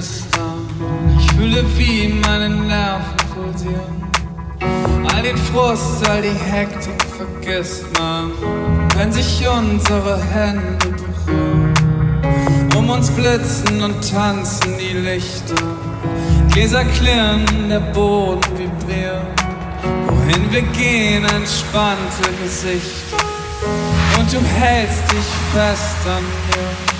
Knistern. Ich fühle, wie meine Nerven pulsieren. All den Frust, all die Hektik vergisst man, wenn sich unsere Hände berühren. Um uns blitzen und tanzen die Lichter. Gläser klirren, der Boden vibriert. Wohin wir gehen, entspannte Gesichter. Und du hältst dich fest an mir.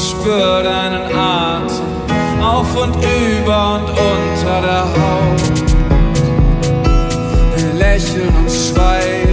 spür deinen Atem auf und über und unter der Haut. Wir lächeln und schweigen,